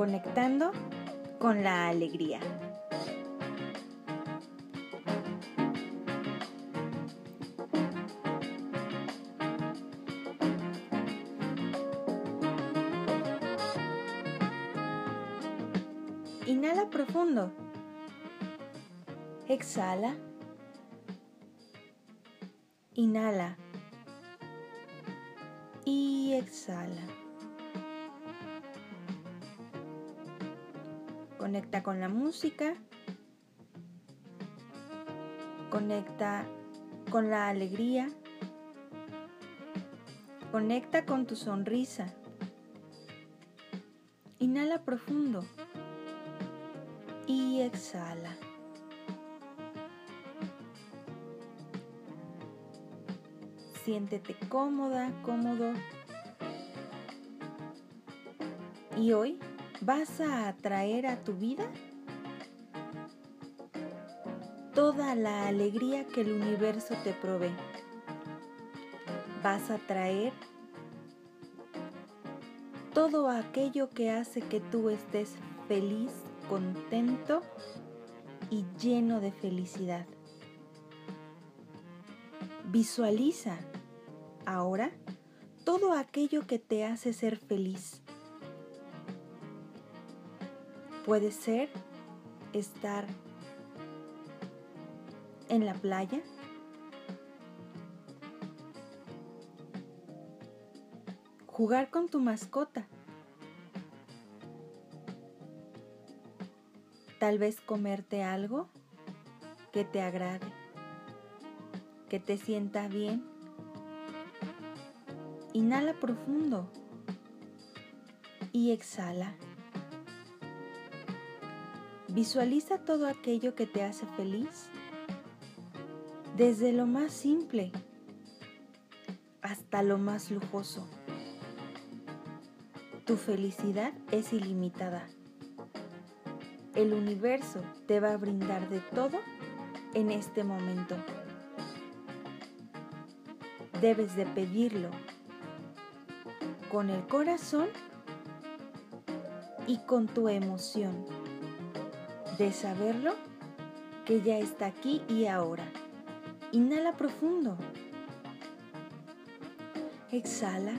conectando con la alegría. Inhala profundo. Exhala. Inhala. Y exhala. Conecta con la música. Conecta con la alegría. Conecta con tu sonrisa. Inhala profundo y exhala. Siéntete cómoda, cómodo. Y hoy vas a atraer a tu vida toda la alegría que el universo te provee. Vas a traer todo aquello que hace que tú estés feliz, contento y lleno de felicidad. Visualiza ahora todo aquello que te hace ser feliz. Puede ser estar en la playa, jugar con tu mascota, tal vez comerte algo que te agrade, que te sienta bien. Inhala profundo y exhala. Visualiza todo aquello que te hace feliz, desde lo más simple hasta lo más lujoso. Tu felicidad es ilimitada. El universo te va a brindar de todo en este momento. Debes de pedirlo con el corazón y con tu emoción de saberlo que ya está aquí y ahora. Inhala profundo. Exhala.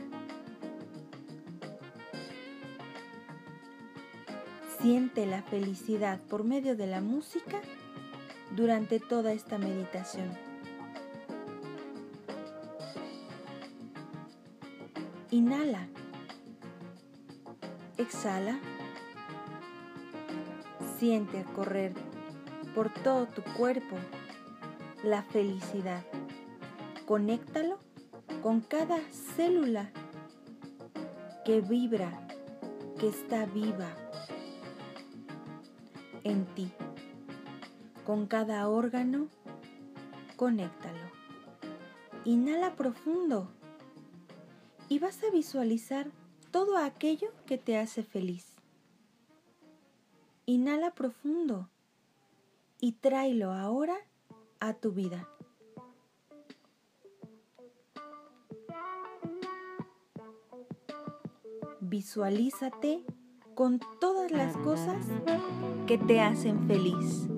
Siente la felicidad por medio de la música durante toda esta meditación. Inhala. Exhala. Siente correr por todo tu cuerpo la felicidad. Conéctalo con cada célula que vibra, que está viva en ti. Con cada órgano, conéctalo. Inhala profundo y vas a visualizar todo aquello que te hace feliz. Inhala profundo y tráelo ahora a tu vida. Visualízate con todas las cosas que te hacen feliz.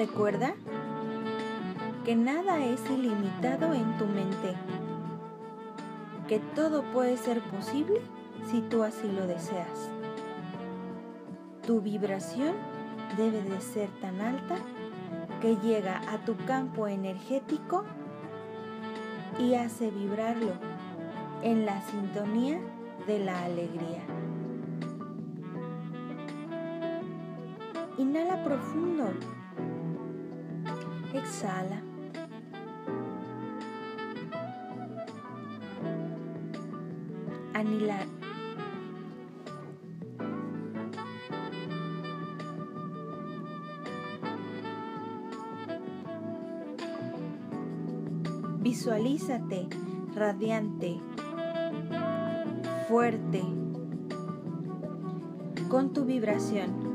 Recuerda que nada es ilimitado en tu mente, que todo puede ser posible si tú así lo deseas. Tu vibración debe de ser tan alta que llega a tu campo energético y hace vibrarlo en la sintonía de la alegría. Inhala profundo. Exhala. Anilar. Visualízate radiante, fuerte, con tu vibración.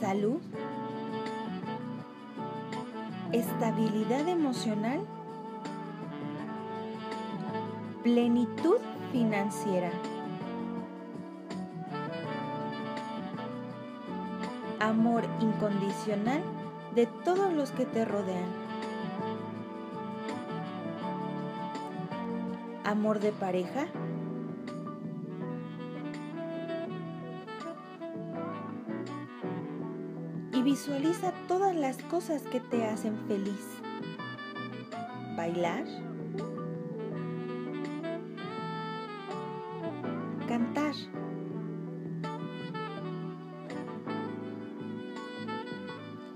Salud. Estabilidad emocional plenitud financiera. Amor incondicional de todos los que te rodean. Amor de pareja. Visualiza todas las cosas que te hacen feliz. Bailar cantar.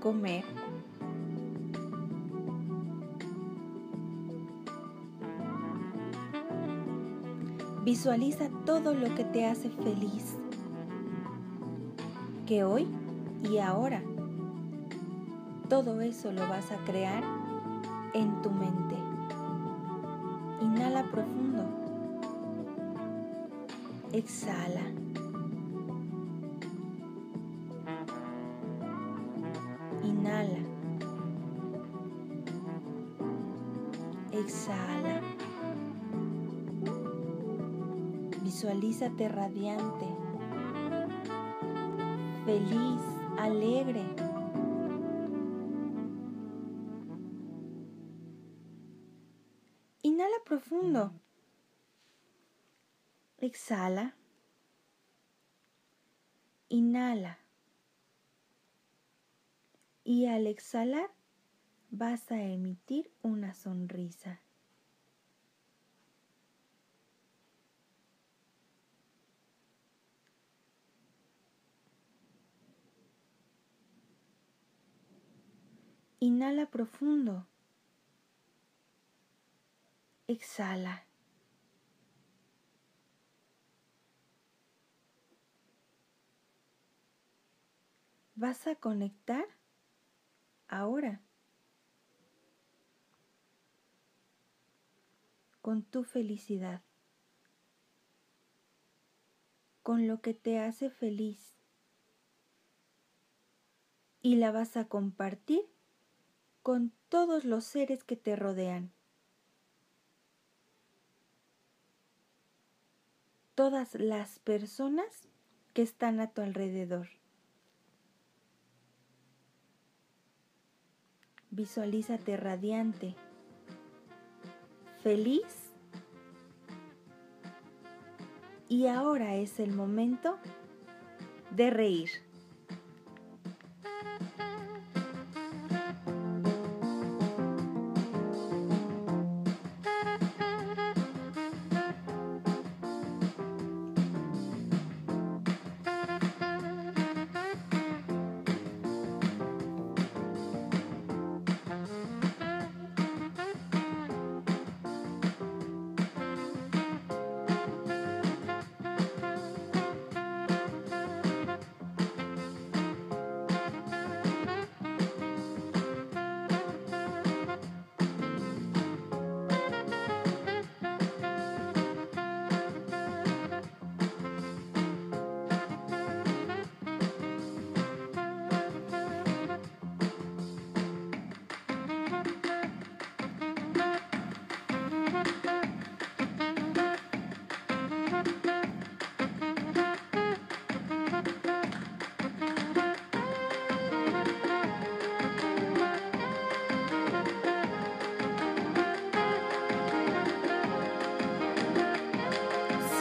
Comer. Visualiza todo lo que te hace feliz. Que hoy y ahora todo eso lo vas a crear en tu mente. Inhala profundo. Exhala. Inhala. Exhala. Visualízate radiante, feliz, alegre. Exhala. Inhala. Y al exhalar vas a emitir una sonrisa. Inhala profundo. Exhala. Vas a conectar ahora con tu felicidad, con lo que te hace feliz y la vas a compartir con todos los seres que te rodean. Todas las personas que están a tu alrededor. Visualízate radiante, feliz. Y ahora es el momento de reír.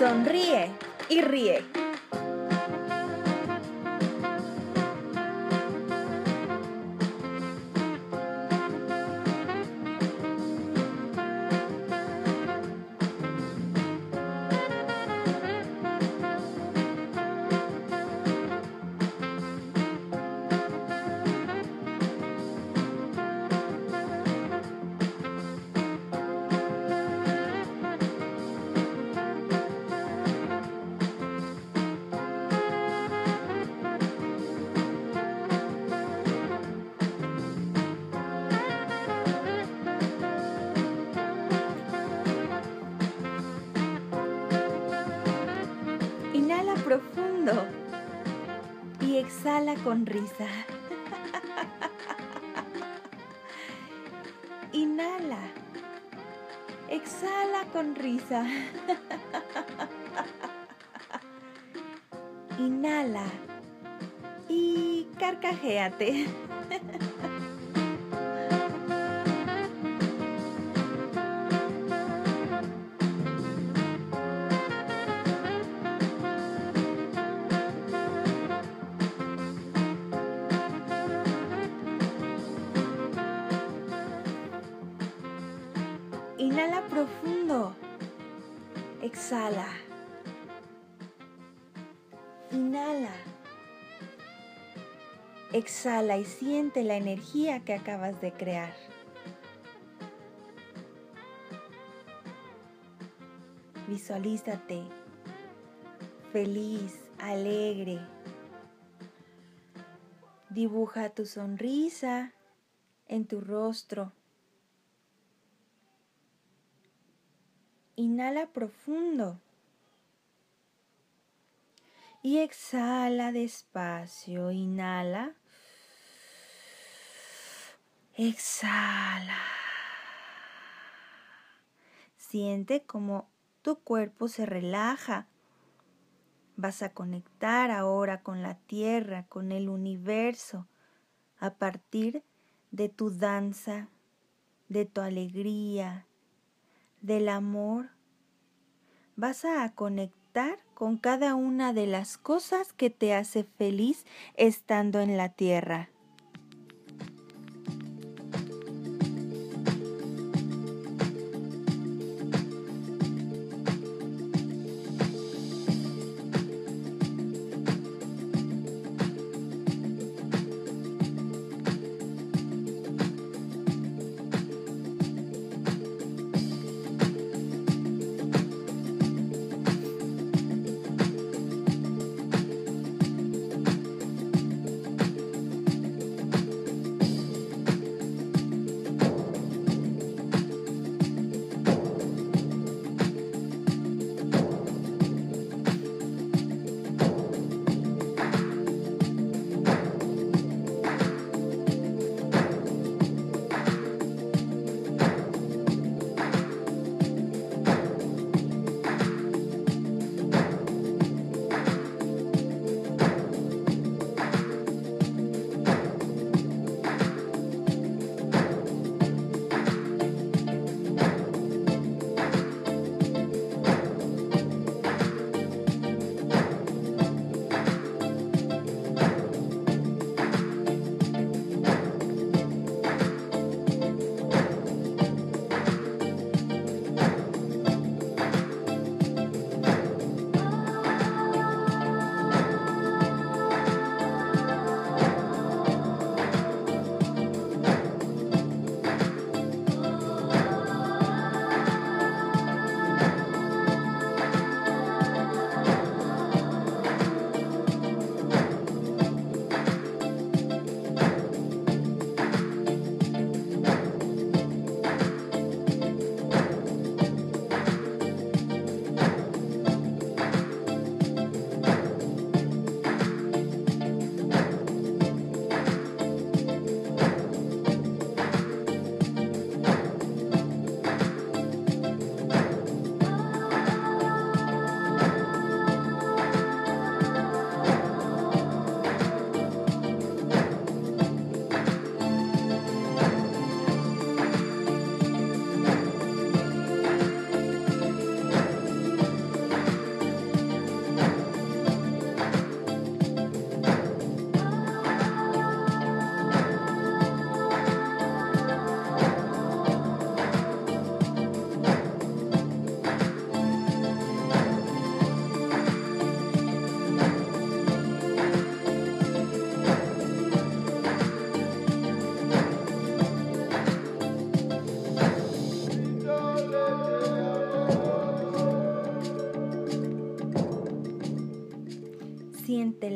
Sonríe y ríe. Con risa. Inhala. Exhala con risa. Inhala y carcajéate. Exhala y siente la energía que acabas de crear. Visualízate feliz, alegre. Dibuja tu sonrisa en tu rostro. Inhala profundo. Y exhala despacio. Inhala. Exhala. Siente como tu cuerpo se relaja. Vas a conectar ahora con la tierra, con el universo, a partir de tu danza, de tu alegría, del amor, vas a conectar con cada una de las cosas que te hace feliz estando en la tierra.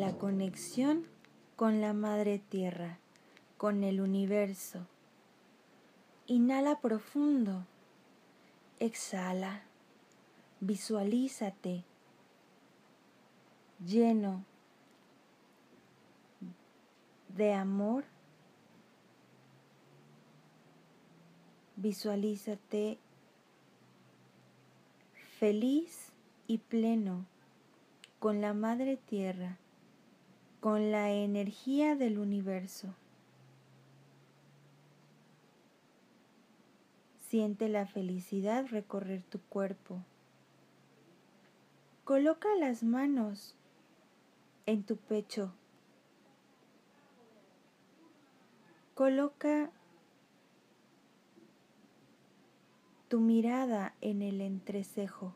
La conexión con la Madre Tierra, con el universo. Inhala profundo. Exhala. Visualízate lleno de amor. Visualízate feliz y pleno con la Madre Tierra, con la energía del universo. Siente la felicidad recorrer tu cuerpo. Coloca las manos en tu pecho. Coloca tu mirada en el entrecejo.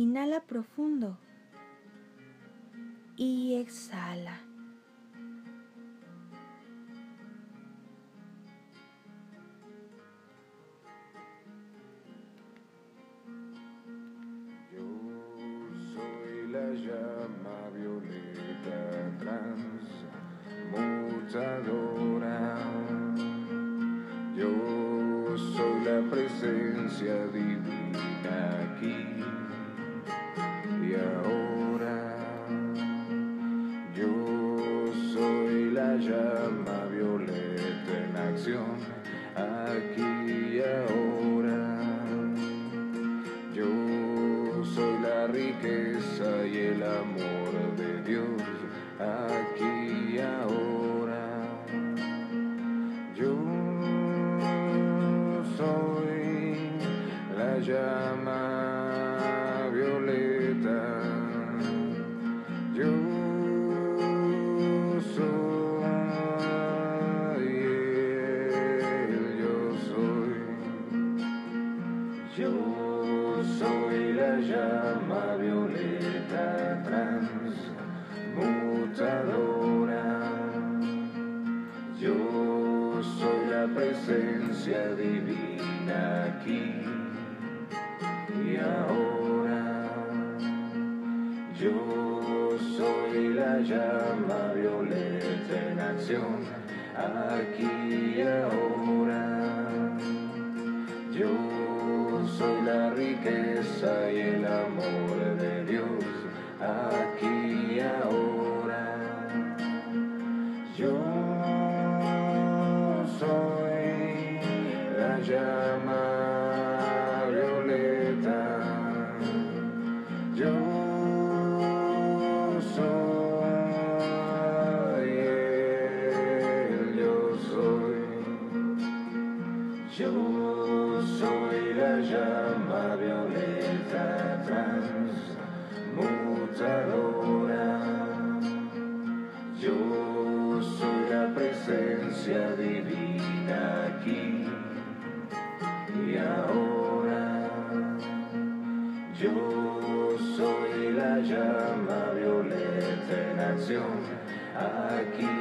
Inhala profundo y exhala. Presencia divina aquí y ahora. Yo soy la llama violeta en acción aquí y ahora. Yo soy la riqueza y el amor de Dios aquí y ahora. Llama violeta transmutadora. Yo soy la presencia divina aquí y ahora. Yo soy la llama violeta en acción aquí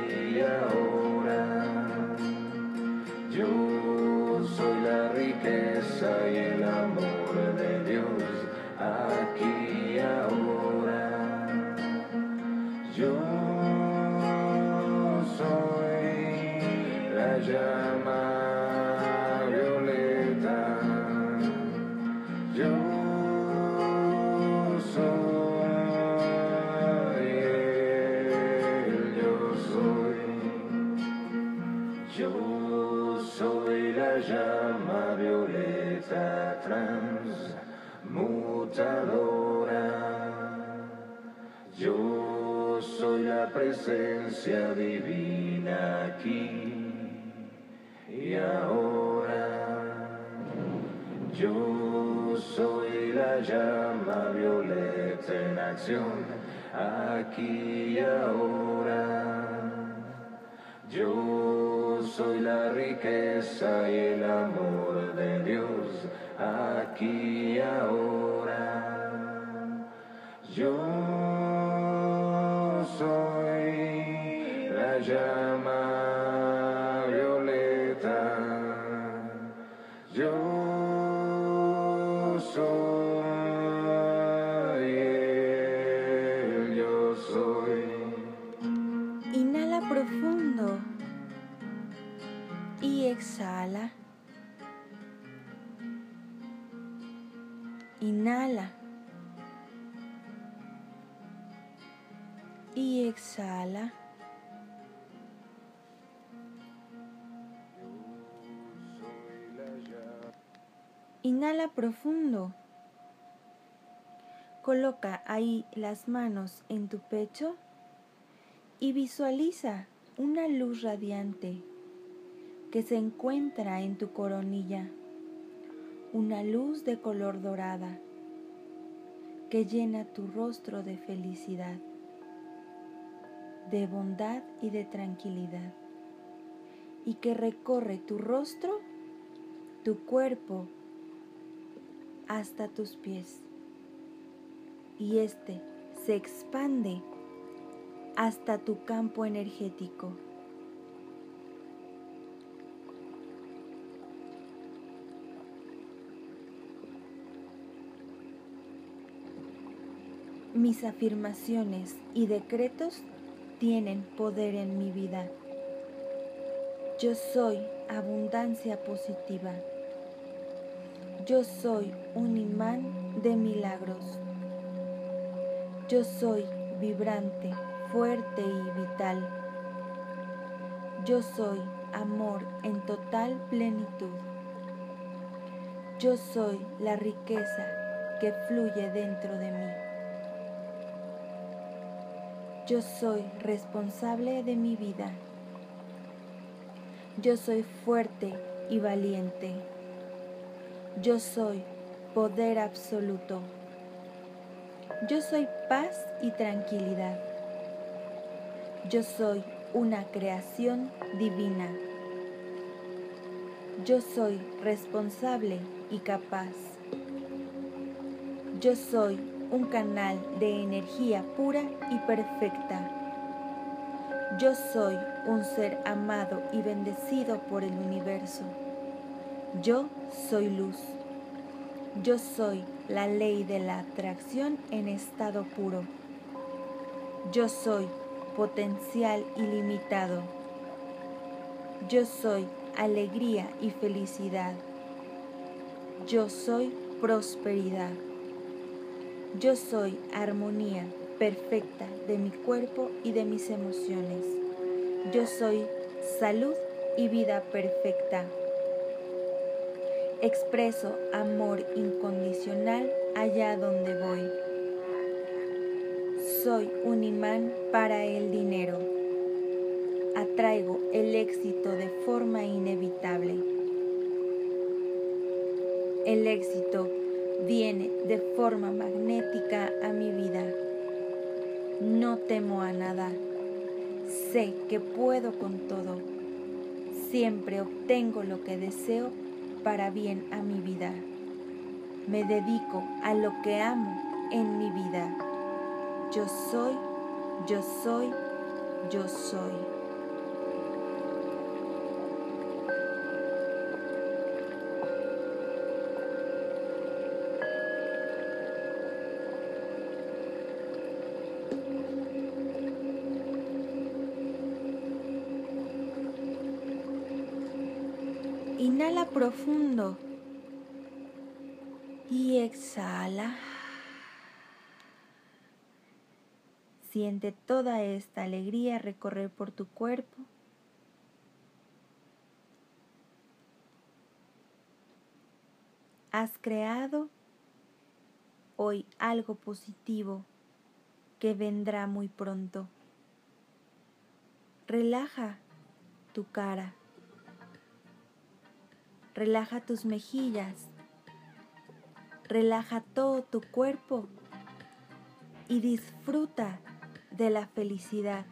Yo soy la presencia divina aquí y ahora. Yo soy la llama violeta en acción aquí y ahora. Yo soy la riqueza y el amor de Dios aquí y ahora. Violeta. Inhala profundo. Coloca ahí las manos en tu pecho y visualiza una luz radiante que se encuentra en tu coronilla, una luz de color dorada que llena tu rostro de felicidad, de bondad y de tranquilidad, y que recorre tu rostro, tu cuerpo, hasta tus pies. Y este se expande hasta tu campo energético. Mis afirmaciones y decretos tienen poder en mi vida. Yo soy abundancia positiva. Yo soy un imán de milagros. Yo soy vibrante, fuerte y vital. Yo soy amor en total plenitud. Yo soy la riqueza que fluye dentro de mí. Yo soy responsable de mi vida. Yo soy fuerte y valiente. Yo soy poder absoluto. Yo soy paz y tranquilidad. Yo soy una creación divina. Yo soy responsable y capaz. Yo soy un canal de energía pura y perfecta. Yo soy un ser amado y bendecido por el universo. Yo soy luz. Yo soy la ley de la atracción en estado puro. Yo soy potencial ilimitado. Yo soy alegría y felicidad. Yo soy prosperidad. Yo soy armonía perfecta de mi cuerpo y de mis emociones. Yo soy salud y vida perfecta. Expreso amor incondicional allá donde voy. Soy un imán para el dinero. Atraigo el éxito de forma inevitable. El éxito viene de forma magnética a mi vida. No temo a nada. Sé que puedo con todo. Siempre obtengo lo que deseo para bien a mi vida. Me dedico a lo que amo en mi vida. Yo soy, yo soy, yo soy. Profundo y exhala. Siente toda esta alegría recorrer por tu cuerpo. Has creado hoy algo positivo que vendrá muy pronto. Relaja tu cara. Relaja tus mejillas. Relaja todo tu cuerpo y disfruta de la felicidad.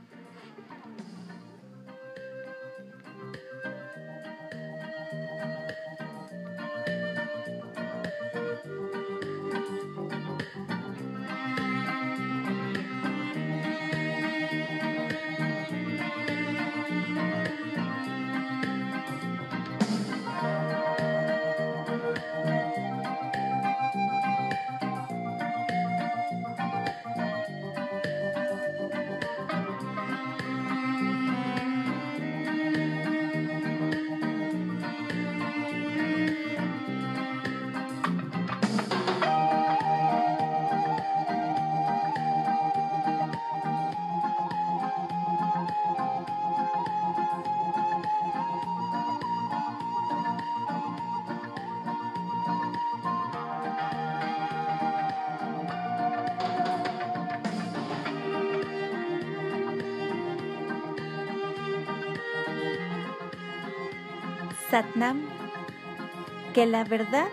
Que la verdad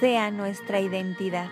sea nuestra identidad.